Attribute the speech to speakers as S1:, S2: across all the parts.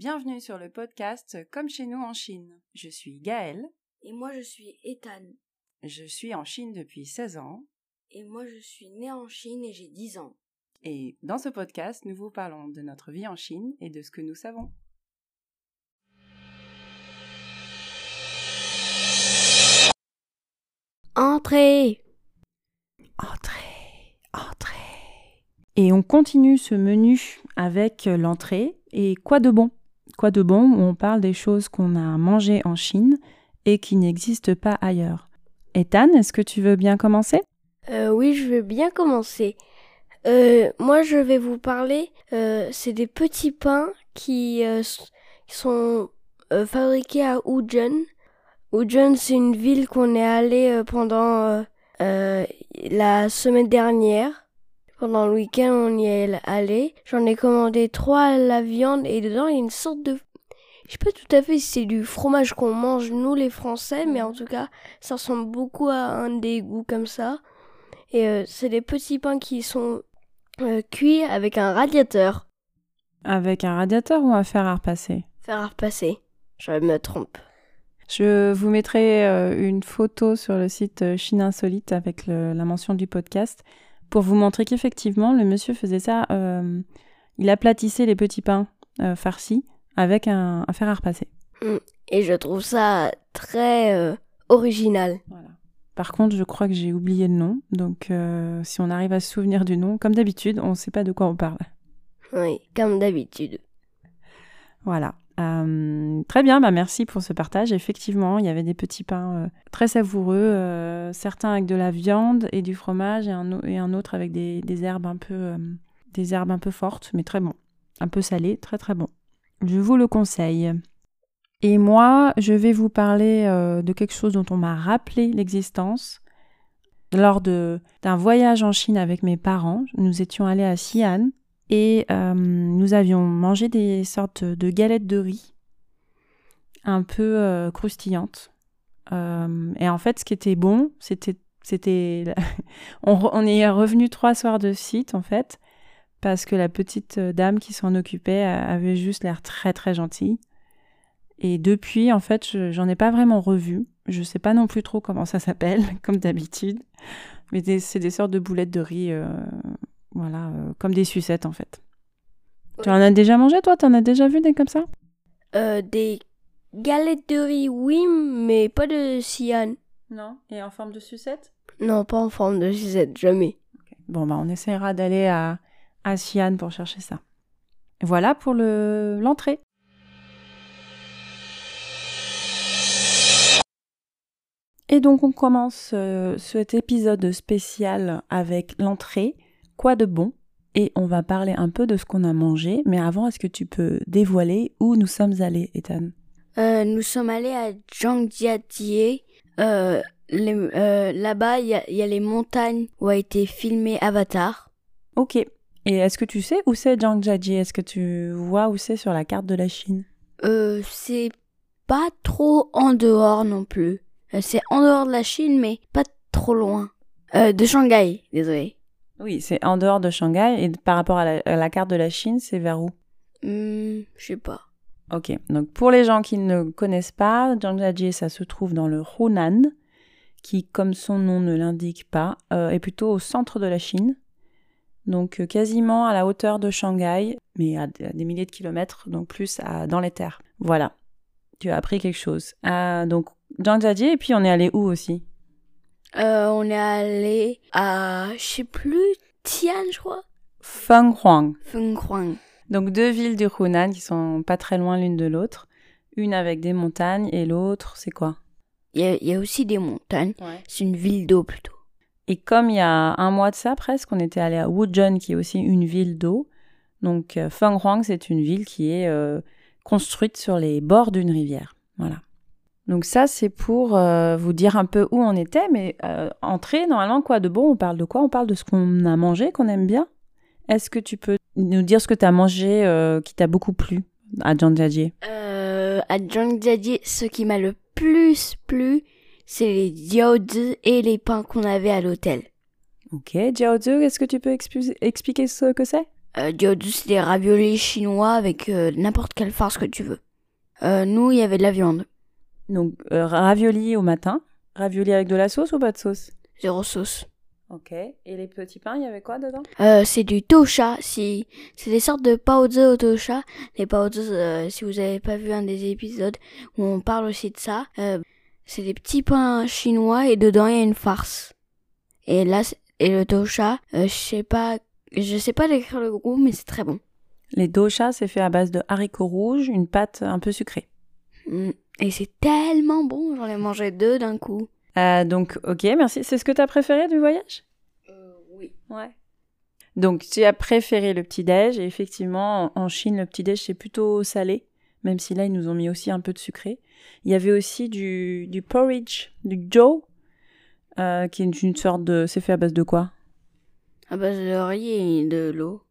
S1: Bienvenue sur le podcast Comme chez nous en Chine. Je suis Gaëlle,
S2: Et moi je suis Ethan.
S1: je suis en Chine depuis 16 ans
S2: Et moi je suis né en Chine et j'ai 10 ans.
S1: et dans ce podcast nous vous parlons de notre vie en Chine et de ce que nous savons.
S2: Entrez
S1: Entrée, entrée. Et on continue ce menu avec l'entrée et quoi de bon? Quoi de bon où on parle des choses qu'on a mangées en Chine et qui n'existent pas ailleurs. Ethan, est-ce que tu veux bien commencer?
S2: Euh, Oui, je vais bien commencer. Euh, moi je vais vous parler, euh, c'est des petits pains qui sont fabriqués à Wuzhen. Wuzhen c'est une ville qu'on est allé pendant la semaine dernière. Pendant le week-end, on y est allé. J'en ai commandé trois à la viande et dedans il y a une sorte de je sais pas tout à fait si c'est du fromage qu'on mange nous les Français, mais en tout cas, ça ressemble beaucoup à un des goûts comme ça. Et euh, c'est des petits pains qui sont euh, cuits avec un radiateur.
S1: Avec un radiateur ou un fer à repasser?
S2: Faire à repasser. Je me trompe.
S1: Je vous mettrai euh, une photo sur le site Chine Insolite avec le- la mention du podcast pour vous montrer qu'effectivement, le monsieur faisait ça. euh, il aplatissait les petits pains euh, farcis avec un, un fer à repasser.
S2: Et je trouve ça très euh, original.
S1: Voilà. Par contre, je crois que j'ai oublié le nom. Donc, si on arrive à se souvenir du nom, comme d'habitude, on ne sait pas de quoi on parle.
S2: Oui, comme d'habitude.
S1: Voilà. Euh, très bien, bah merci pour ce partage. Effectivement, il y avait des petits pains euh, très savoureux, euh, certains avec de la viande et du fromage, et un, autre avec des, des herbes un peu, des herbes un peu fortes, mais très bon, un peu salé, très très bon. Je vous le conseille. Et moi, je vais vous parler de quelque chose dont on m'a rappelé l'existence lors d'un voyage en Chine avec mes parents. Nous étions allés à Xi'an et euh, nous avions mangé des sortes de galettes de riz un peu euh, croustillantes. Euh, et en fait, ce qui était bon, c'était on, est revenu trois soirs de suite en fait parce que la petite dame qui s'en occupait avait juste l'air très très gentille. Et depuis, en fait, je- j'en ai pas vraiment revu. Je sais pas non plus trop comment ça s'appelle, comme d'habitude. Mais c'est des sortes de boulettes de riz, voilà, euh, comme des sucettes en fait. Tu en as déjà mangé toi? T'en as déjà vu des comme ça?
S2: Euh, des galettes de riz, oui, mais pas de cyan.
S1: Non? Et en forme de sucette?
S2: Non, pas en forme de sucette, jamais.
S1: Bon, bah, on essaiera d'aller à, à pour chercher ça. Voilà pour le l'entrée. Et donc on commence euh, cet épisode spécial avec l'entrée. Quoi de bon Et on va parler un peu de ce qu'on a mangé. Mais avant, est-ce que tu peux dévoiler où nous sommes allés, Ethan?
S2: Euh, nous sommes allés à Zhangjiajie. Euh, euh, Là-bas, il y, y a les montagnes où a été filmé Avatar.
S1: Ok. Et est-ce que tu sais où c'est Zhangjiajie? Est-ce que tu vois où c'est sur la carte de la Chine?
S2: C'est pas trop en dehors non plus. C'est en dehors de la Chine, mais pas trop loin. De Shanghai, désolé.
S1: Oui, c'est en dehors de Shanghai et par rapport à la, à la carte de la Chine, c'est vers où?
S2: Hmm, je sais pas.
S1: Ok, donc pour les gens qui ne connaissent pas, Zhangjiajie, ça se trouve dans le Hunan, qui, comme son nom ne l'indique pas, euh, est plutôt au centre de la Chine, donc euh, quasiment à la hauteur de Shanghai, mais à, des milliers de kilomètres, donc plus à- dans les terres. Voilà, tu as appris quelque chose. Euh, donc Zhangjiajie, et puis on est allé où aussi?
S2: Euh, on est allé à, je sais plus, Tian, je crois.
S1: Fenghuang.
S2: Fenghuang.
S1: Donc deux villes du Hunan qui sont pas très loin l'une de l'autre. Une avec des montagnes et l'autre, c'est quoi?
S2: Il y, a- il y a aussi des montagnes. C'est une ville d'eau plutôt.
S1: Et comme il y a un mois de ça presque, on était allé à Wuzhen qui est aussi une ville d'eau. Donc euh, Fenghuang, c'est une ville qui est euh, construite sur les bords d'une rivière. Voilà. Donc ça, c'est pour euh, vous dire un peu où on était, mais euh, entrée, normalement, quoi de bon On parle de quoi? On parle de ce qu'on a mangé, qu'on aime bien? Est-ce que tu peux nous dire ce que tu as mangé euh, qui t'a beaucoup plu à Zhangjiajie
S2: Euh, à Zhangjiajie, ce qui m'a le plus plu, c'est les jiaozi et les pains qu'on avait à l'hôtel.
S1: Ok, Jiaozi, est-ce que tu peux expliquer ce que c'est?
S2: Euh, c'est des raviolis chinois avec n'importe quelle farce que tu veux. Nous, il y avait de la viande.
S1: Donc, euh, ravioli au matin. Ravioli avec de la sauce ou pas de sauce?
S2: Zéro sauce.
S1: Ok. Et les petits pains, il y avait quoi dedans?
S2: Euh, c'est du tosha. C'est des sortes de paozi au tosha. Les paozi, euh, si vous avez pas vu un des épisodes où on parle aussi de ça, euh, c'est des petits pains chinois et dedans il y a une farce. Et là, et le tosha, euh, je sais pas, je sais pas décrire le goût, mais c'est très bon.
S1: Les doshas, c'est fait à base de haricots rouges, une pâte un peu sucrée.
S2: Mm. Et c'est tellement bon, j'en ai mangé deux d'un coup.
S1: Euh, donc, ok, merci. C'est ce que tu as préféré du voyage?
S2: Oui.
S1: Ouais. Donc, tu as préféré le petit-déj. Et effectivement, en en Chine, le petit-déj, c'est plutôt salé. Même si là, ils nous ont mis aussi un peu de sucré. Il y avait aussi du, du porridge, du joe, euh, qui est une sorte de... C'est fait à base de quoi?
S2: À base de riz et de l'eau.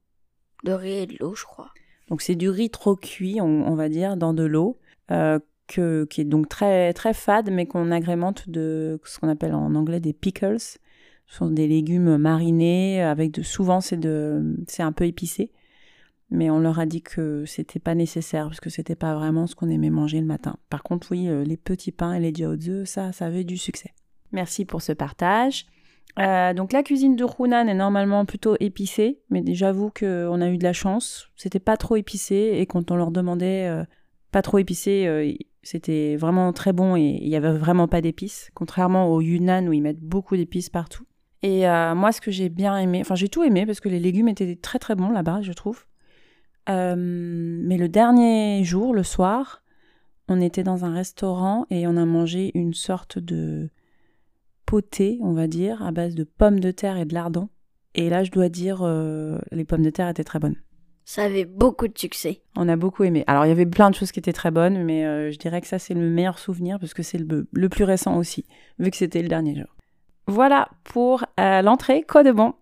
S2: De riz et de l'eau, je crois.
S1: Donc, c'est du riz trop cuit, on, on va dire, dans de l'eau, euh, qui est donc très, très fade, mais qu'on agrémente de ce qu'on appelle en anglais des pickles. Ce sont des légumes marinés avec de souvent c'est un peu épicé. Mais on leur a dit que c'était pas nécessaire parce que c'était pas vraiment ce qu'on aimait manger le matin. Par contre, oui, euh, les petits pains et les jiaozi, ça, ça avait du succès. Merci pour ce partage. Euh, donc la cuisine de Hunan est normalement plutôt épicée, mais j'avoue qu'on a eu de la chance. C'était pas trop épicé et quand on leur demandait euh, pas trop épicé, c'était vraiment très bon et il y avait vraiment pas d'épices, contrairement au Yunnan où ils mettent beaucoup d'épices partout. Et euh, moi, ce que j'ai bien aimé, enfin j'ai tout aimé parce que les légumes étaient très très bons là-bas, je trouve. Euh, mais le dernier jour, le soir, on était dans un restaurant et on a mangé une sorte de poté, on va dire, à base de pommes de terre et de lardons. Et là, je dois dire, euh, les pommes de terre étaient très bonnes.
S2: Ça avait beaucoup de succès.
S1: On a beaucoup aimé. Alors, il y avait plein de choses qui étaient très bonnes, mais euh, je dirais que ça, c'est le meilleur souvenir parce que c'est le, le plus récent aussi, vu que c'était le dernier jour. Voilà pour euh, l'entrée. Quoi de bon?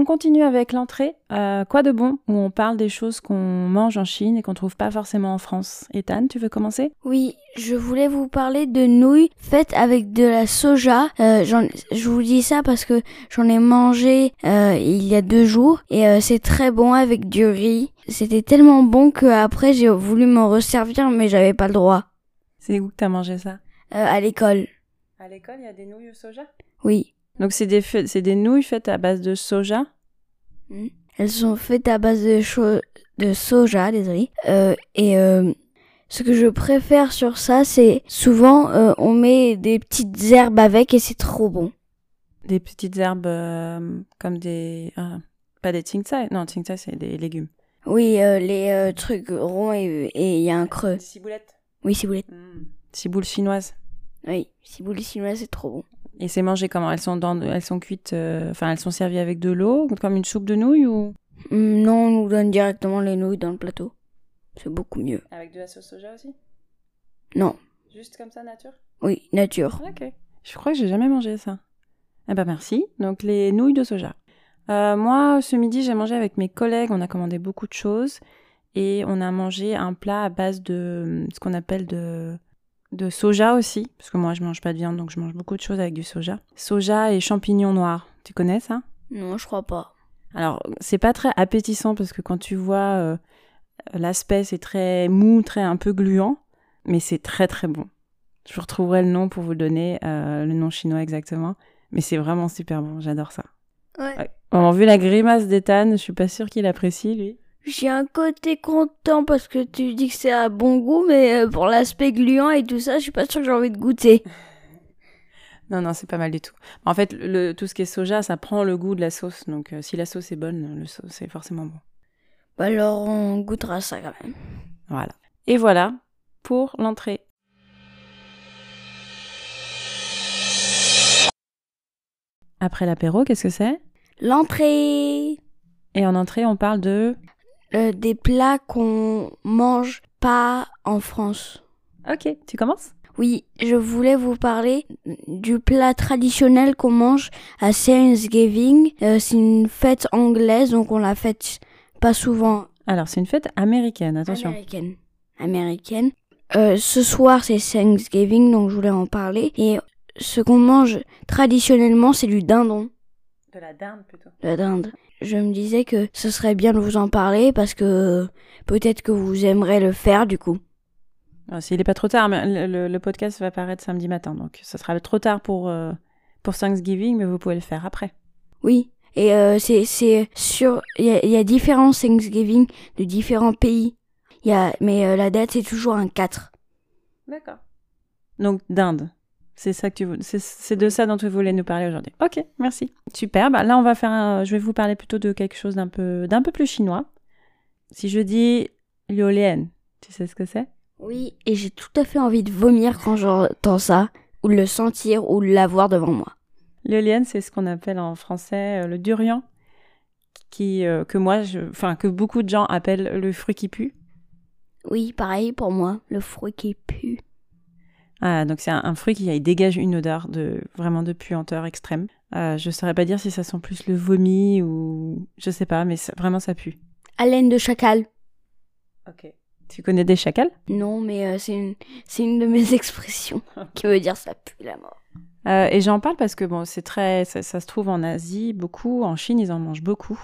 S1: On continue avec l'entrée. Euh, quoi de bon Où on parle des choses qu'on mange en Chine et qu'on trouve pas forcément en France? Ethan, tu veux commencer?
S2: Oui, je voulais vous parler de nouilles faites avec de la soja. Euh, je vous dis ça parce que j'en ai mangé euh, il y a deux jours et c'est très bon avec du riz. C'était tellement bon que après j'ai voulu m'en resservir mais j'avais pas le droit.
S1: C'est où que t'as mangé ça?
S2: À l'école,
S1: À l'école, il y a des nouilles au soja?
S2: Oui.
S1: Donc c'est des, c'est des nouilles faites à base de soja?
S2: Elles sont faites à base de, de soja, désolé. Euh, et euh, ce que je préfère sur ça, c'est souvent euh, on met des petites herbes avec et c'est trop bon.
S1: Des petites herbes euh, comme des... ah, pas des tsingtsa Non, tsingtsa, c'est des légumes.
S2: Oui, euh, les euh, trucs ronds et il y a un creux.
S1: Des ciboulettes
S2: Oui, ciboulette.
S1: Ciboules chinoises.
S2: Oui, ciboulette chinoise, c'est trop bon.
S1: Et c'est mangé comment? Elles sont dans, elles sont cuites, euh, enfin elles sont servies avec de l'eau, comme une soupe de nouilles ou?
S2: Hum, non, on nous donne directement les nouilles dans le plateau. C'est beaucoup mieux.
S1: Avec de la sauce soja aussi?
S2: Non,
S1: Juste comme ça, nature?
S2: Oui, nature.
S1: Ok. Je crois que j'ai jamais mangé ça. Eh ben merci. Donc les nouilles de soja. Euh, moi, ce midi, j'ai mangé avec mes collègues. On a commandé beaucoup de choses et on a mangé un plat à base de ce qu'on appelle de de soja aussi, parce que moi je mange pas de viande, donc je mange beaucoup de choses avec du soja. Soja et champignons noirs. Tu connais ça?
S2: Non, je crois pas.
S1: Alors, c'est pas très appétissant parce que quand tu vois euh, l'aspect, c'est très mou, très un peu gluant, mais c'est très très bon. Je vous retrouverai le nom pour vous donner euh, le nom chinois exactement, mais c'est vraiment super bon, j'adore ça.
S2: Ouais.
S1: Ouais. Bon, vu la grimace d'Ethan, je suis pas sûre qu'il apprécie lui.
S2: J'ai un côté content parce que tu dis que c'est à bon goût, mais euh, pour l'aspect gluant et tout ça, je suis pas sûre que j'ai envie de goûter.
S1: Non, non, c'est pas mal du tout. En fait, le, tout ce qui est soja, ça prend le goût de la sauce, donc euh, si la sauce est bonne, le sauce c'est forcément bon.
S2: Bah alors on goûtera ça quand même.
S1: Voilà. Et voilà pour l'entrée. Après l'apéro, qu'est-ce que c'est?
S2: L'entrée
S1: Et en entrée, on parle de...
S2: Euh, Des plats qu'on mange pas en France.
S1: Ok, tu commences?
S2: Oui, je voulais vous parler du plat traditionnel qu'on mange à Thanksgiving. Euh, c'est une fête anglaise, donc on la fête pas souvent
S1: Alors, c'est une fête américaine, attention.
S2: américaine. Américaine. Euh, ce soir, c'est Thanksgiving, donc je voulais en parler. Et ce qu'on mange traditionnellement, c'est du dindon.
S1: De la dinde plutôt.
S2: De la dinde. Je me disais que ce serait bien de vous en parler parce que peut-être que vous aimerez le faire du coup.
S1: Ah, S'il n'est pas trop tard, mais le, le, podcast va paraître samedi matin, donc ça sera trop tard pour, euh, pour Thanksgiving, mais vous pouvez le faire après.
S2: Oui, et euh, c'est sur... Il y a, y a différents Thanksgiving de différents pays. Y a, mais euh, la date, c'est toujours un 4.
S1: D'accord. Donc, d'Inde. C'est ça que tu c'est de ça dont tu voulais nous parler aujourd'hui. Ok, merci. Super. Bah là, on va faire. Un... Je vais vous parler plutôt de quelque chose d'un peu d'un peu plus chinois. Si je dis liolien, tu sais ce que c'est?
S2: Oui, et j'ai tout à fait envie de vomir quand j'entends ça, ou le sentir, ou l'avoir devant moi.
S1: L'éolienne, c'est ce qu'on appelle en français euh, le durian, qui, euh, que moi, enfin, que beaucoup de gens appellent le fruit qui pue.
S2: Oui, pareil pour moi, le fruit qui pue.
S1: Ah, donc c'est un, fruit qui dégage une odeur de vraiment de puanteur extrême. Euh, je saurais pas dire si ça sent plus le vomi ou je sais pas, mais vraiment ça pue.
S2: Haleine de chacal.
S1: Ok. Tu connais des chacals?
S2: Non, mais euh, c'est une, une de mes expressions qui veut dire ça pue la mort.
S1: Euh, et j'en parle parce que bon, c'est très, ça, se trouve en Asie beaucoup, en Chine ils en mangent beaucoup.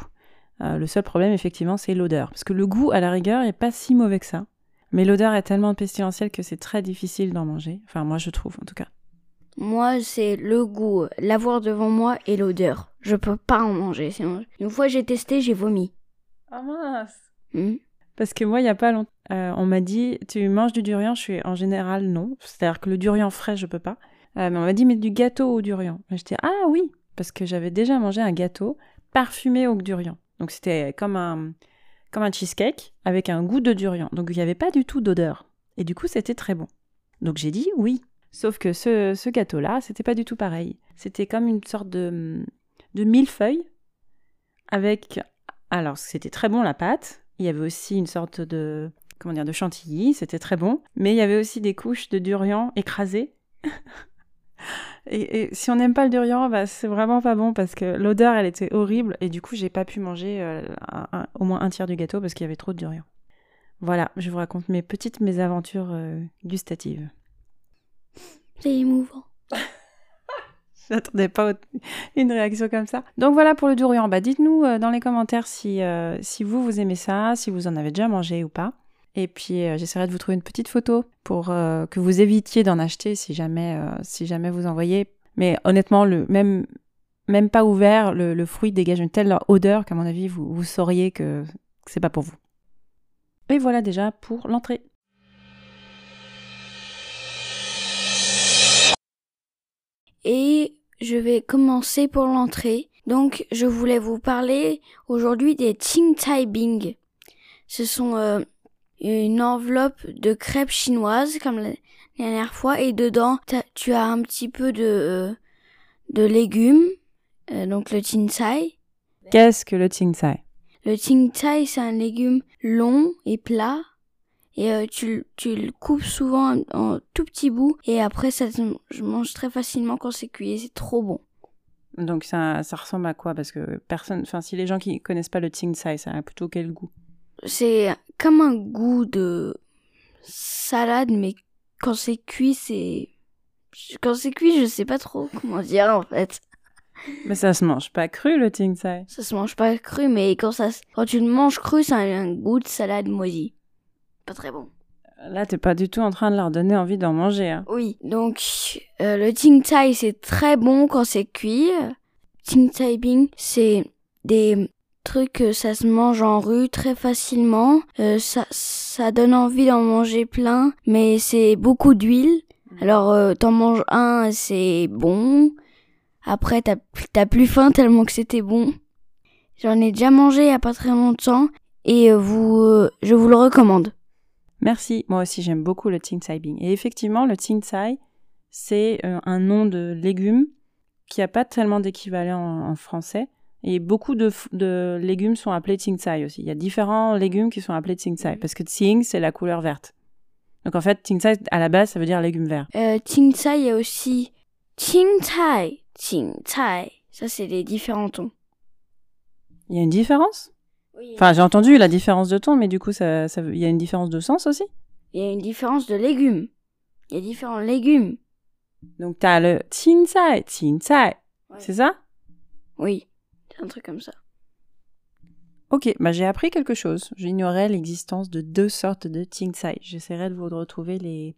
S1: Euh, le seul problème effectivement c'est l'odeur, parce que le goût à la rigueur n'est pas si mauvais que ça, mais l'odeur est tellement pestilentielle que c'est très difficile d'en manger. Enfin moi je trouve en tout cas.
S2: Moi c'est le goût, l'avoir devant moi et l'odeur. Je peux pas en manger. Une fois j'ai testé, j'ai vomi.
S1: Ah mince. Hmm. Parce que moi il y a pas longtemps, euh, on m'a dit tu manges du durian, je suis en général non. C'est-à-dire que le durian frais je peux pas. Euh, mais on m'a dit, mais du gâteau au durian. Je dis, ah oui, parce que j'avais déjà mangé un gâteau parfumé au durian. Donc c'était comme un, comme un cheesecake avec un goût de durian. Donc il n'y avait pas du tout d'odeur. Et du coup, c'était très bon. Donc j'ai dit oui. Sauf que ce, gâteau-là, c'était pas du tout pareil. C'était comme une sorte de, de millefeuille avec. Alors, c'était très bon la pâte. Il y avait aussi une sorte de. Comment dire, de chantilly, c'était très bon. Mais il y avait aussi des couches de durian écrasées. Et, si on n'aime pas le durian, bah, c'est vraiment pas bon parce que l'odeur, elle était horrible. Et du coup, j'ai pas pu manger euh, au moins un tiers du gâteau parce qu'il y avait trop de durian. Voilà, je vous raconte mes petites mésaventures euh, gustatives.
S2: C'est émouvant.
S1: Je n'attendais pas une réaction comme ça. Donc voilà pour le durian. Bah, dites-nous euh, dans les commentaires si, si vous, vous aimez ça, si vous en avez déjà mangé ou pas. Et puis euh, j'essaierai de vous trouver une petite photo pour euh, que vous évitiez d'en acheter si jamais, euh, si jamais vous en voyez. Mais honnêtement, le, même, même pas ouvert, le, fruit dégage une telle odeur qu'à mon avis, vous, sauriez que, c'est pas pour vous. Et voilà déjà pour l'entrée.
S2: Et je vais commencer pour l'entrée. Donc, je voulais vous parler aujourd'hui des Ting Tai Bing. Ce sont une enveloppe de crêpes chinoises comme la dernière fois et dedans tu as un petit peu de euh, de légumes euh, donc le tsai.
S1: Qu'est-ce que le tsai
S2: Le tsai c'est un légume long et plat et euh, tu, tu le coupes souvent en, tout petits bouts et après ça je mange très facilement quand c'est cuit c'est trop bon.
S1: Donc ça, ça ressemble à quoi? Parce que personne, enfin si les gens qui connaissent pas le tsai, ça a plutôt quel goût?
S2: C'est comme un goût de salade, mais quand c'est cuit, c'est. Quand c'est cuit, je sais pas trop comment dire en fait.
S1: Mais ça se mange pas cru le ting
S2: Ça se mange pas cru, mais quand, ça, quand tu le manges cru, ça a un goût de salade moisie. Pas très bon.
S1: Là, t'es pas du tout en train de leur donner envie d'en manger. Hein.
S2: Oui, donc euh, le ting tai c'est très bon quand c'est cuit. Ting tai bing, c'est des truc, euh, ça se mange en rue très facilement. Euh, ça, ça donne envie d'en manger plein, mais c'est beaucoup d'huile. Mm. Alors euh, t'en manges un, c'est bon. Après t'as t'as plus faim tellement que c'était bon. J'en ai déjà mangé il y a pas très longtemps et vous, je vous le recommande.
S1: Merci. Moi aussi j'aime beaucoup le Tsai Bing. Et effectivement le Tsai c'est un nom de légume qui a pas tellement d'équivalent en français. Et beaucoup de, de légumes sont appelés tsai aussi. Il y a différents légumes qui sont appelés tsai parce que tsing, c'est la couleur verte. Donc en fait, tsai, à la base, ça veut dire légumes verts.
S2: Euh, tsai, il y a aussi tsai, tsai. Ça, c'est les différents tons.
S1: Il y a une différence? Oui, Enfin, j'ai entendu la différence de ton, mais du coup, ça, ça, il y a une différence de sens aussi?
S2: Il y a une différence de légumes. Il y a différents légumes.
S1: Donc t'as le tingzai, tingzai.
S2: Ouais.
S1: C'est ça?
S2: Oui, un truc comme ça.
S1: Ok, bah j'ai appris quelque chose. J'ignorais l'existence de deux sortes de tingzai. J'essaierai de vous retrouver les,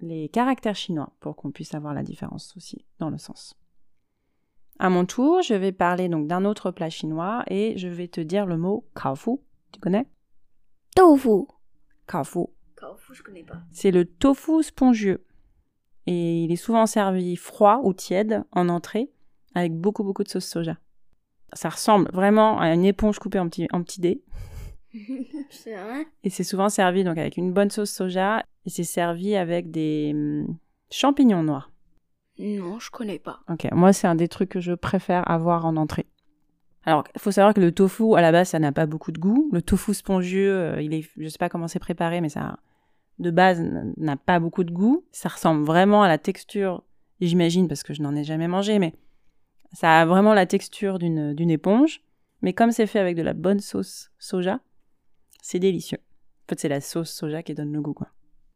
S1: les caractères chinois pour qu'on puisse avoir la différence aussi dans le sens. À mon tour, je vais parler donc d'un autre plat chinois et je vais te dire le mot kaofu. Tu connais?
S2: Tofu.
S1: Kaofu.
S2: Tofu, je connais pas.
S1: C'est le tofu spongieux. Et il est souvent servi froid ou tiède en entrée avec beaucoup beaucoup de sauce soja. Ça ressemble vraiment à une éponge coupée en petits en petits dés.
S2: c'est vrai
S1: Et c'est souvent servi donc avec une bonne sauce soja et c'est servi avec des hum, champignons noirs.
S2: Non, je connais pas.
S1: Ok, moi c'est un des trucs que je préfère avoir en entrée. Alors, il faut savoir que le tofu, à la base, ça n'a pas beaucoup de goût. Le tofu spongieux, euh, il est, je sais pas comment c'est préparé, mais ça, de base, n'a pas beaucoup de goût. Ça ressemble vraiment à la texture, j'imagine, parce que je n'en ai jamais mangé, mais ça a vraiment la texture d'une d'une éponge. Mais comme c'est fait avec de la bonne sauce soja, c'est délicieux. En fait, c'est la sauce soja qui donne le goût, quoi.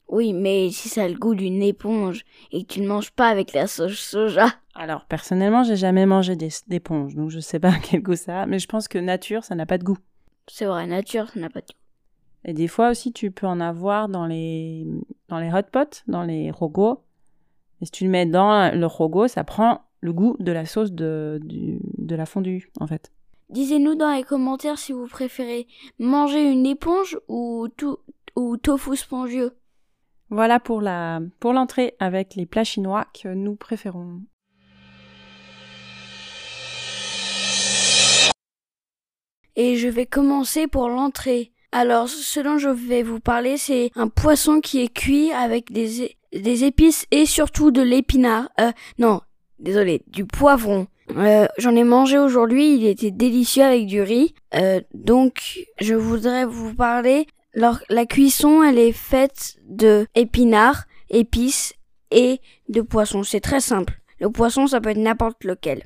S2: Oui, mais si ça a le goût d'une éponge et que tu ne manges pas avec la sauce soja.
S1: Alors, personnellement, j'ai jamais mangé d'éponge, donc je sais pas quel goût ça a, mais je pense que nature, ça n'a pas de goût.
S2: C'est vrai, nature, ça n'a pas de goût.
S1: Et des fois aussi, tu peux en avoir dans les, dans les hot pots, dans les rogo. Et si tu le mets dans le rogo, ça prend le goût de la sauce de, du- de la fondue, en fait.
S2: Disez-nous dans les commentaires si vous préférez manger une éponge ou, tout, ou tofu spongieux.
S1: Voilà pour la pour l'entrée avec les plats chinois que nous préférons.
S2: Et je vais commencer pour l'entrée. Alors, ce dont je vais vous parler, c'est un poisson qui est cuit avec des, des épices et surtout de l'épinard. Euh, non, désolé, du poivron. Euh, J'en ai mangé aujourd'hui, il était délicieux avec du riz. Euh, donc, je voudrais vous parler. Alors, la cuisson, elle est faite de épinards, épices et de poisson. C'est très simple. Le poisson, ça peut être n'importe lequel.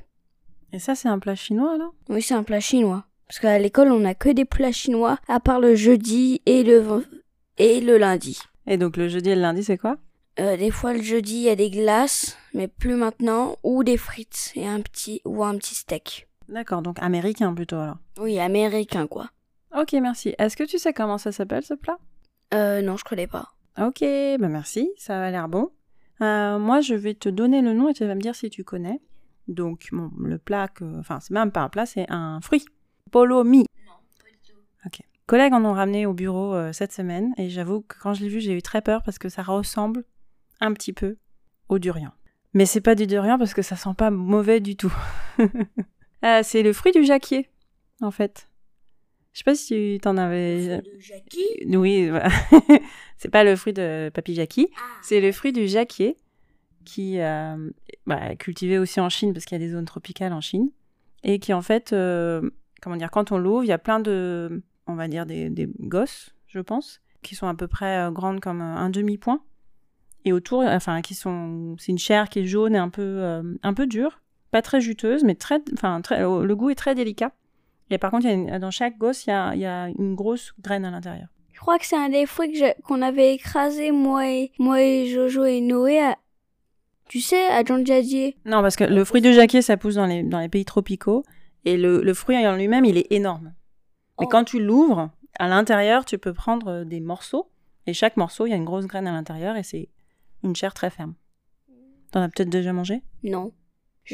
S1: Et ça, c'est un plat chinois, là
S2: Oui, c'est un plat chinois. Parce qu'à l'école, on n'a que des plats chinois, à part le jeudi et le, et le lundi.
S1: Et donc le jeudi et le lundi, c'est quoi?
S2: Euh, des fois, le jeudi, il y a des glaces, mais plus maintenant, ou des frites et un petit, ou un petit steak.
S1: D'accord, donc américain plutôt alors.
S2: Oui, américain, quoi.
S1: Ok, merci. Est-ce que tu sais comment ça s'appelle ce plat?
S2: Euh, non, je connais pas.
S1: Ok, bah merci, ça a l'air bon. Euh, moi, je vais te donner le nom et tu vas me dire si tu connais. Donc, bon, le plat que... Enfin, c'est même pas un plat, c'est un fruit. Polo mi. Ok. Collègues en ont ramené au bureau euh, cette semaine et j'avoue que quand je l'ai vu, j'ai eu très peur parce que ça ressemble un petit peu au durian. Mais c'est pas du durian parce que ça sent pas mauvais du tout. Euh, c'est le fruit du jacquier, en fait. Je sais pas si tu t'en avais...
S2: De Jackie
S1: Oui, voilà. c'est pas le fruit de Papy Jackie, c'est le fruit du jacquier qui euh, bah, est cultivé aussi en Chine parce qu'il y a des zones tropicales en Chine et qui en fait, euh, comment dire, quand on l'ouvre, il y a plein de, on va dire des, des gosses, je pense, qui sont à peu près euh, grandes comme un demi-point et autour, enfin, qui sont, c'est une chair qui est jaune et un peu, euh, un peu dure, pas très juteuse, mais très, enfin, très, le goût est très délicat. Et par contre, il y a une- dans chaque gosse, il y a, y a une grosse graine à l'intérieur.
S2: Je crois que c'est un des fruits qu'on avait écrasé, moi et, moi et Jojo et Noé, à, tu sais, à John Jadier.
S1: Non, parce que le fruit du jacquier, ça pousse dans les, dans les pays tropicaux. Et le, le fruit en lui-même, il est énorme. Mais
S2: Oh.
S1: quand tu l'ouvres, à l'intérieur, tu peux prendre euh, des morceaux. Et chaque morceau, il y a une grosse graine à l'intérieur et c'est une chair très ferme. T'en as peut-être déjà mangé?
S2: Non.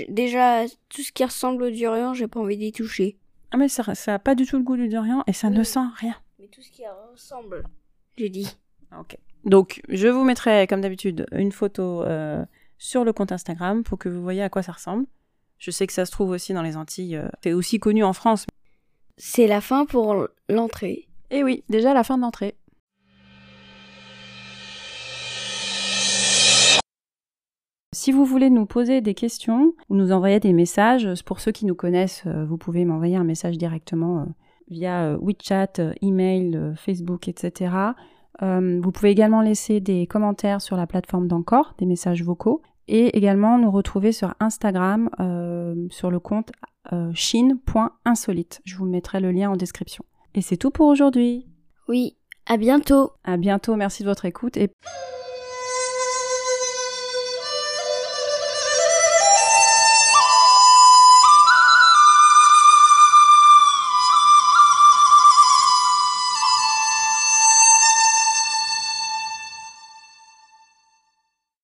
S2: Déjà, tout ce qui ressemble au durian, j'ai pas envie d'y toucher.
S1: Ah, mais ça, ça a pas du tout le goût du durian et ça ne sent rien.
S2: Mais tout ce qui ressemble, j'ai dit.
S1: Ok. Donc, je vous mettrai, comme d'habitude, une photo euh, sur le compte Instagram pour que vous voyez à quoi ça ressemble. Je sais que ça se trouve aussi dans les Antilles. euh, c'est aussi connu en France.
S2: C'est la fin pour l'entrée.
S1: Et oui, déjà la fin de l'entrée. Si vous voulez nous poser des questions ou nous envoyer des messages, pour ceux qui nous connaissent, euh, vous pouvez m'envoyer un message directement euh, via euh, WeChat, email, Facebook, etc. Vous pouvez également laisser des commentaires sur la plateforme d'Encore, des messages vocaux, et également nous retrouver sur Instagram euh, sur le compte euh, chine.insolite. Je vous mettrai le lien en description. Et c'est tout pour aujourd'hui.
S2: Oui, à bientôt.
S1: À bientôt, merci de votre écoute et